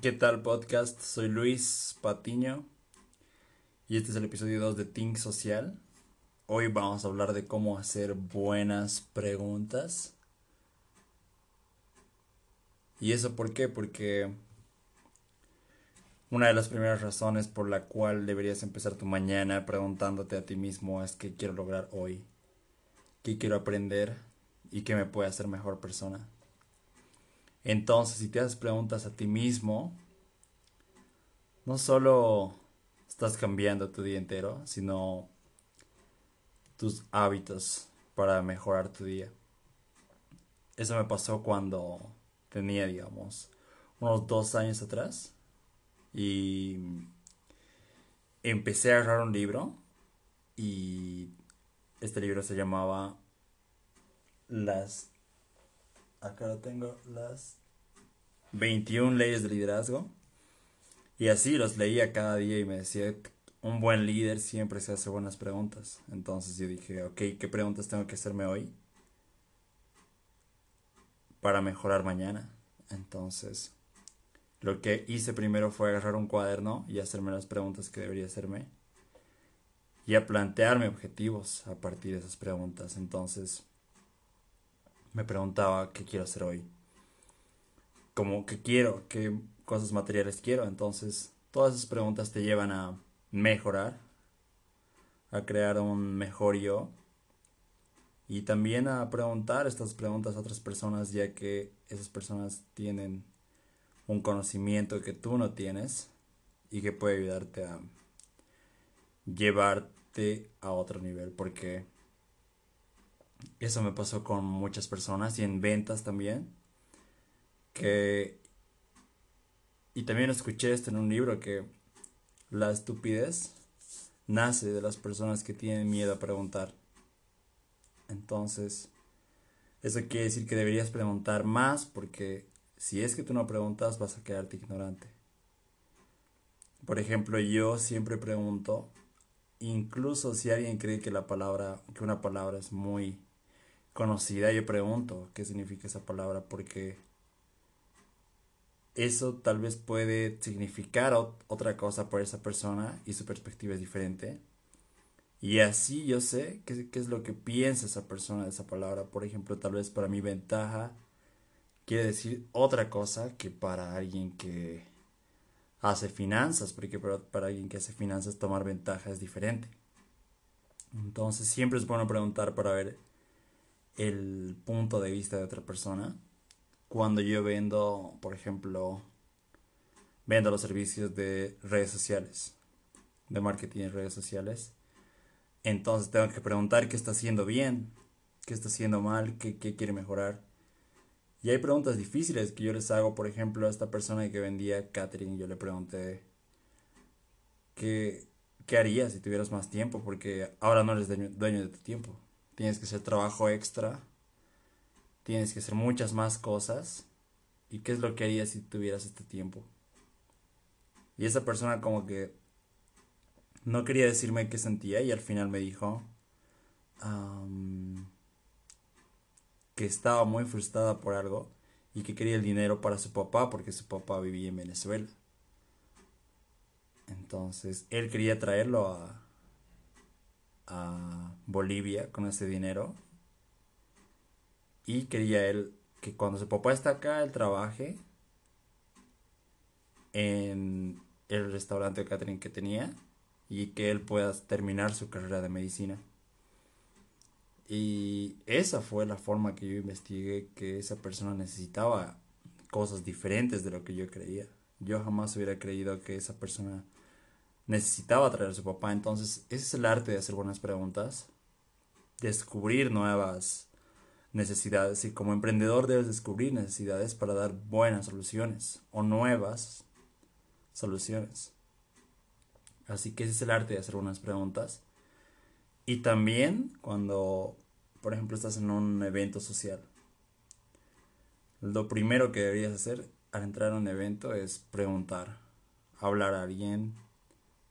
¿Qué tal podcast? Soy Luis Patiño y este es el episodio 2 de Think Social. Hoy vamos a hablar de cómo hacer buenas preguntas. ¿Y eso por qué? Porque una de las primeras razones por la cual deberías empezar tu mañana preguntándote a ti mismo es qué quiero lograr hoy, qué quiero aprender y qué me puede hacer mejor persona. Entonces, si te haces preguntas a ti mismo, no solo estás cambiando tu día entero, sino tus hábitos para mejorar tu día. Eso me pasó cuando tenía, digamos, unos dos años atrás y empecé a agarrar un libro y este libro se llamaba Las acá lo tengo, las 21 leyes de liderazgo. Y así los leía cada día y me decía, un buen líder siempre se hace buenas preguntas. Entonces yo dije, ok, ¿qué preguntas tengo que hacerme hoy para mejorar mañana? Entonces, lo que hice primero fue agarrar un cuaderno y hacerme las preguntas que debería hacerme. Y a plantearme objetivos a partir de esas preguntas. Entonces, me preguntaba qué quiero hacer hoy. Como qué quiero, qué cosas materiales quiero. Entonces, todas esas preguntas te llevan a mejorar, a crear un mejor yo. Y también a preguntar estas preguntas a otras personas, ya que esas personas tienen un conocimiento que tú no tienes y que puede ayudarte a llevarte a otro nivel. Porque eso me pasó con muchas personas y en ventas también. Que. Y también escuché esto en un libro que la estupidez nace de las personas que tienen miedo a preguntar. Entonces, eso quiere decir que deberías preguntar más porque si es que tú no preguntas vas a quedarte ignorante. Por ejemplo, yo siempre pregunto, incluso si alguien cree que la palabra, que una palabra es muy conocida, yo pregunto qué significa esa palabra porque eso tal vez puede significar otra cosa para esa persona y su perspectiva es diferente. Y así yo sé qué, es lo que piensa esa persona de esa palabra. Por ejemplo, tal vez para mi ventaja quiere decir otra cosa que para alguien que hace finanzas, porque para, para alguien que hace finanzas tomar ventaja es diferente. Entonces siempre es bueno preguntar para ver el punto de vista de otra persona. Cuando yo vendo, por ejemplo, vendo los servicios de redes sociales, de marketing en redes sociales, entonces tengo que preguntar qué está haciendo bien, qué está haciendo mal, qué, quiere mejorar. Y hay preguntas difíciles que yo les hago, por ejemplo, a esta persona que vendía catering, yo le pregunté, ¿qué, qué harías si tuvieras más tiempo? Porque ahora no eres dueño de tu tiempo tienes que hacer trabajo extra, tienes que hacer muchas más cosas. ¿Y qué es lo que harías si tuvieras este tiempo? Y esa persona como que no quería decirme qué sentía y al final me dijo que estaba muy frustrada por algo y que quería el dinero para su papá porque su papá vivía en Venezuela. Entonces él quería traerlo a, a Bolivia con ese dinero. Y quería él que cuando su papá está acá, él trabaje en el restaurante de catering que tenía y que él pueda terminar su carrera de medicina. Y esa fue la forma que yo investigué que esa persona necesitaba cosas diferentes de lo que yo creía. Yo jamás hubiera creído que esa persona necesitaba traer a su papá. Entonces, ese es el arte de hacer buenas preguntas, descubrir nuevas necesidades y como emprendedor debes descubrir necesidades para dar buenas soluciones o nuevas soluciones. Así que ese es el arte de hacer buenas preguntas. Y también cuando, por ejemplo, estás en un evento social. Lo primero que deberías hacer al entrar a un evento es preguntar, hablar a alguien,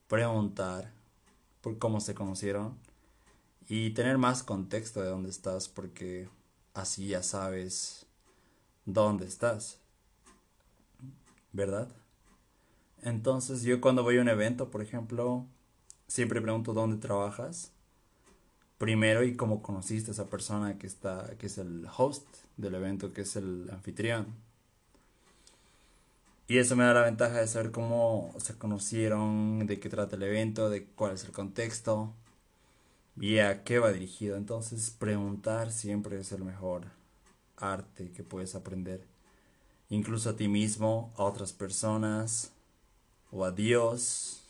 preguntar por cómo se conocieron y tener más contexto de dónde estás porque así ya sabes dónde estás. ¿verdad? Entonces yo cuando voy a un evento, por ejemplo, siempre pregunto dónde trabajas. Primero y cómo conociste a esa persona que está, que es el host del evento, que es el anfitrión. Y eso me da la ventaja de saber cómo se conocieron, de qué trata el evento, de cuál es el contexto y a qué va dirigido. Entonces preguntar siempre es el mejor arte que puedes aprender. Incluso a ti mismo, a otras personas o a Dios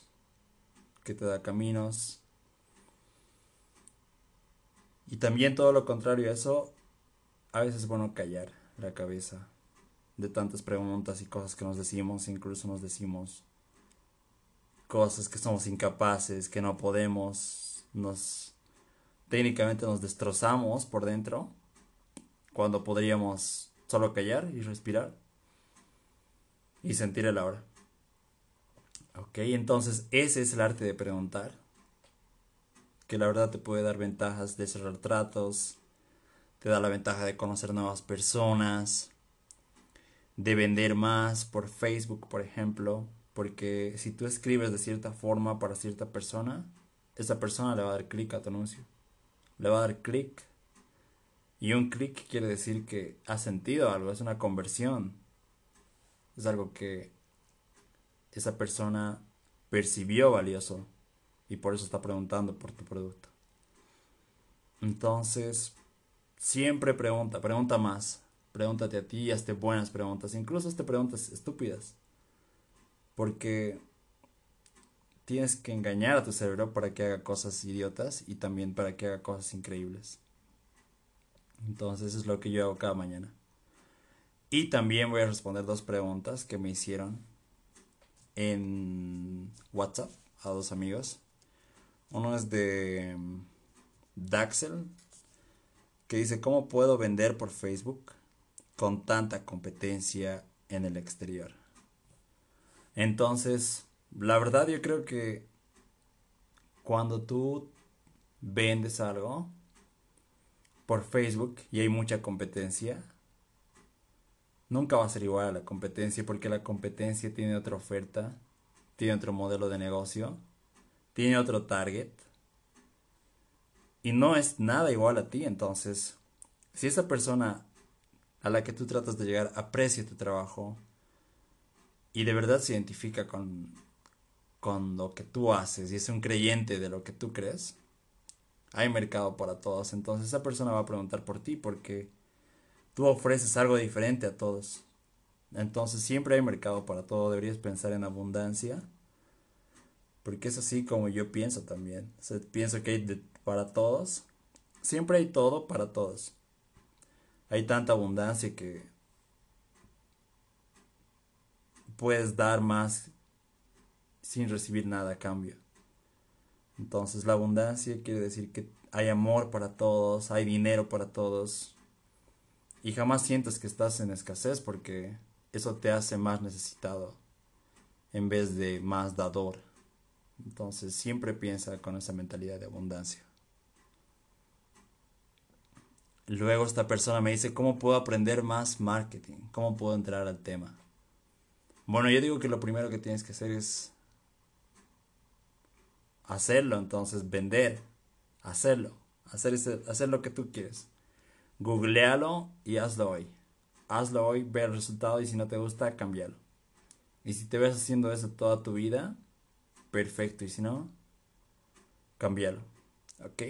que te da caminos. Y también todo lo contrario a eso, a veces es bueno callar la cabeza de tantas preguntas y cosas que nos decimos, incluso nos decimos cosas que somos incapaces, que no podemos, nos técnicamente nos destrozamos por dentro cuando podríamos solo callar y respirar y sentir el ahora. Ok, entonces ese es el arte de preguntar, que la verdad te puede dar ventajas de cerrar tratos, te da la ventaja de conocer nuevas personas, de vender más por Facebook, por ejemplo, porque si tú escribes de cierta forma para cierta persona, esa persona le va a dar clic a tu anuncio. Le va a dar clic. Y un clic quiere decir que ha sentido algo, es una conversión. Es algo que esa persona percibió valioso y por eso está preguntando por tu producto. Entonces, siempre pregunta, pregunta más. Pregúntate a ti y hazte buenas preguntas, incluso hazte preguntas estúpidas. Porque tienes que engañar a tu cerebro para que haga cosas idiotas y también para que haga cosas increíbles. Entonces es lo que yo hago cada mañana. Y también voy a responder dos preguntas que me hicieron en WhatsApp a dos amigos. Uno es de Daxel, que dice, ¿cómo puedo vender por Facebook? con tanta competencia en el exterior. Entonces, la verdad yo creo que cuando tú vendes algo por Facebook y hay mucha competencia, nunca va a ser igual a la competencia porque la competencia tiene otra oferta, tiene otro modelo de negocio, tiene otro target y no es nada igual a ti. Entonces, si esa persona a la que tú tratas de llegar aprecia tu trabajo y de verdad se identifica con, con lo que tú haces y es un creyente de lo que tú crees, hay mercado para todos. Entonces esa persona va a preguntar por ti porque tú ofreces algo diferente a todos. Entonces siempre hay mercado para todo. Deberías pensar en abundancia. Porque es así como yo pienso también. pienso que hay para todos. Siempre hay todo para todos hay tanta abundancia que puedes dar más sin recibir nada a cambio. Entonces la abundancia quiere decir que hay amor para todos, hay dinero para todos. Y jamás sientes que estás en escasez porque eso te hace más necesitado en vez de más dador. Entonces siempre piensa con esa mentalidad de abundancia. Luego esta persona me dice, ¿cómo puedo aprender más marketing? ¿Cómo puedo entrar al tema? Bueno, yo digo que lo primero que tienes que hacer es hacerlo, entonces vender, hacerlo, hacer, hacer lo que tú quieres. Googlealo y hazlo hoy. Hazlo hoy, ve el resultado y si no te gusta, cámbialo. Y si te ves haciendo eso toda tu vida, perfecto. Y si no, cámbialo. ¿Ok?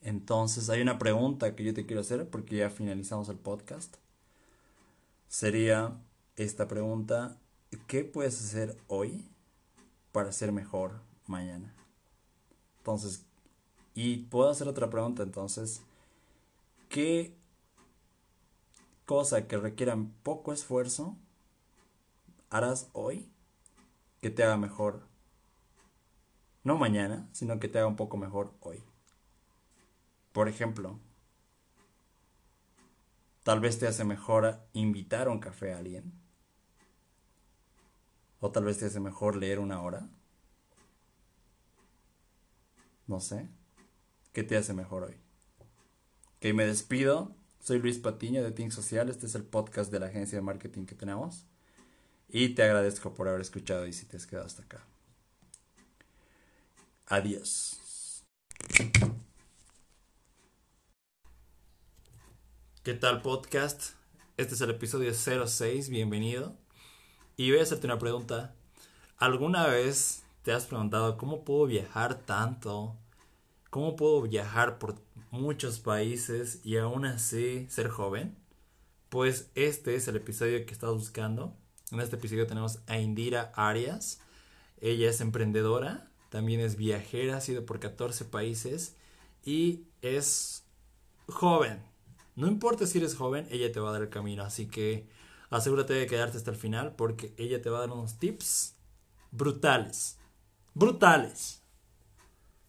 Entonces hay una pregunta que yo te quiero hacer porque ya finalizamos el podcast. Sería esta pregunta, ¿qué puedes hacer hoy para ser mejor mañana? Entonces, y puedo hacer otra pregunta entonces, ¿qué cosa que requiera poco esfuerzo harás hoy que te haga mejor? No mañana, sino que te haga un poco mejor hoy. Por ejemplo, tal vez te hace mejor invitar a un café a alguien. O tal vez te hace mejor leer una hora. No sé. ¿Qué te hace mejor hoy? Que me despido. Soy Luis Patiño de Think Social. Este es el podcast de la agencia de marketing que tenemos. Y te agradezco por haber escuchado y si te has quedado hasta acá. Adiós. ¿Qué tal podcast? Este es el episodio 06, bienvenido. Y voy a hacerte una pregunta. ¿Alguna vez te has preguntado cómo puedo viajar tanto? ¿Cómo puedo viajar por muchos países y aún así ser joven? Pues este es el episodio que estás buscando. En este episodio tenemos a Indira Arias. Ella es emprendedora, también es viajera, ha sido por 14 países y es joven. No importa si eres joven, ella te va a dar el camino. Así que asegúrate de quedarte hasta el final porque ella te va a dar unos tips brutales. Brutales.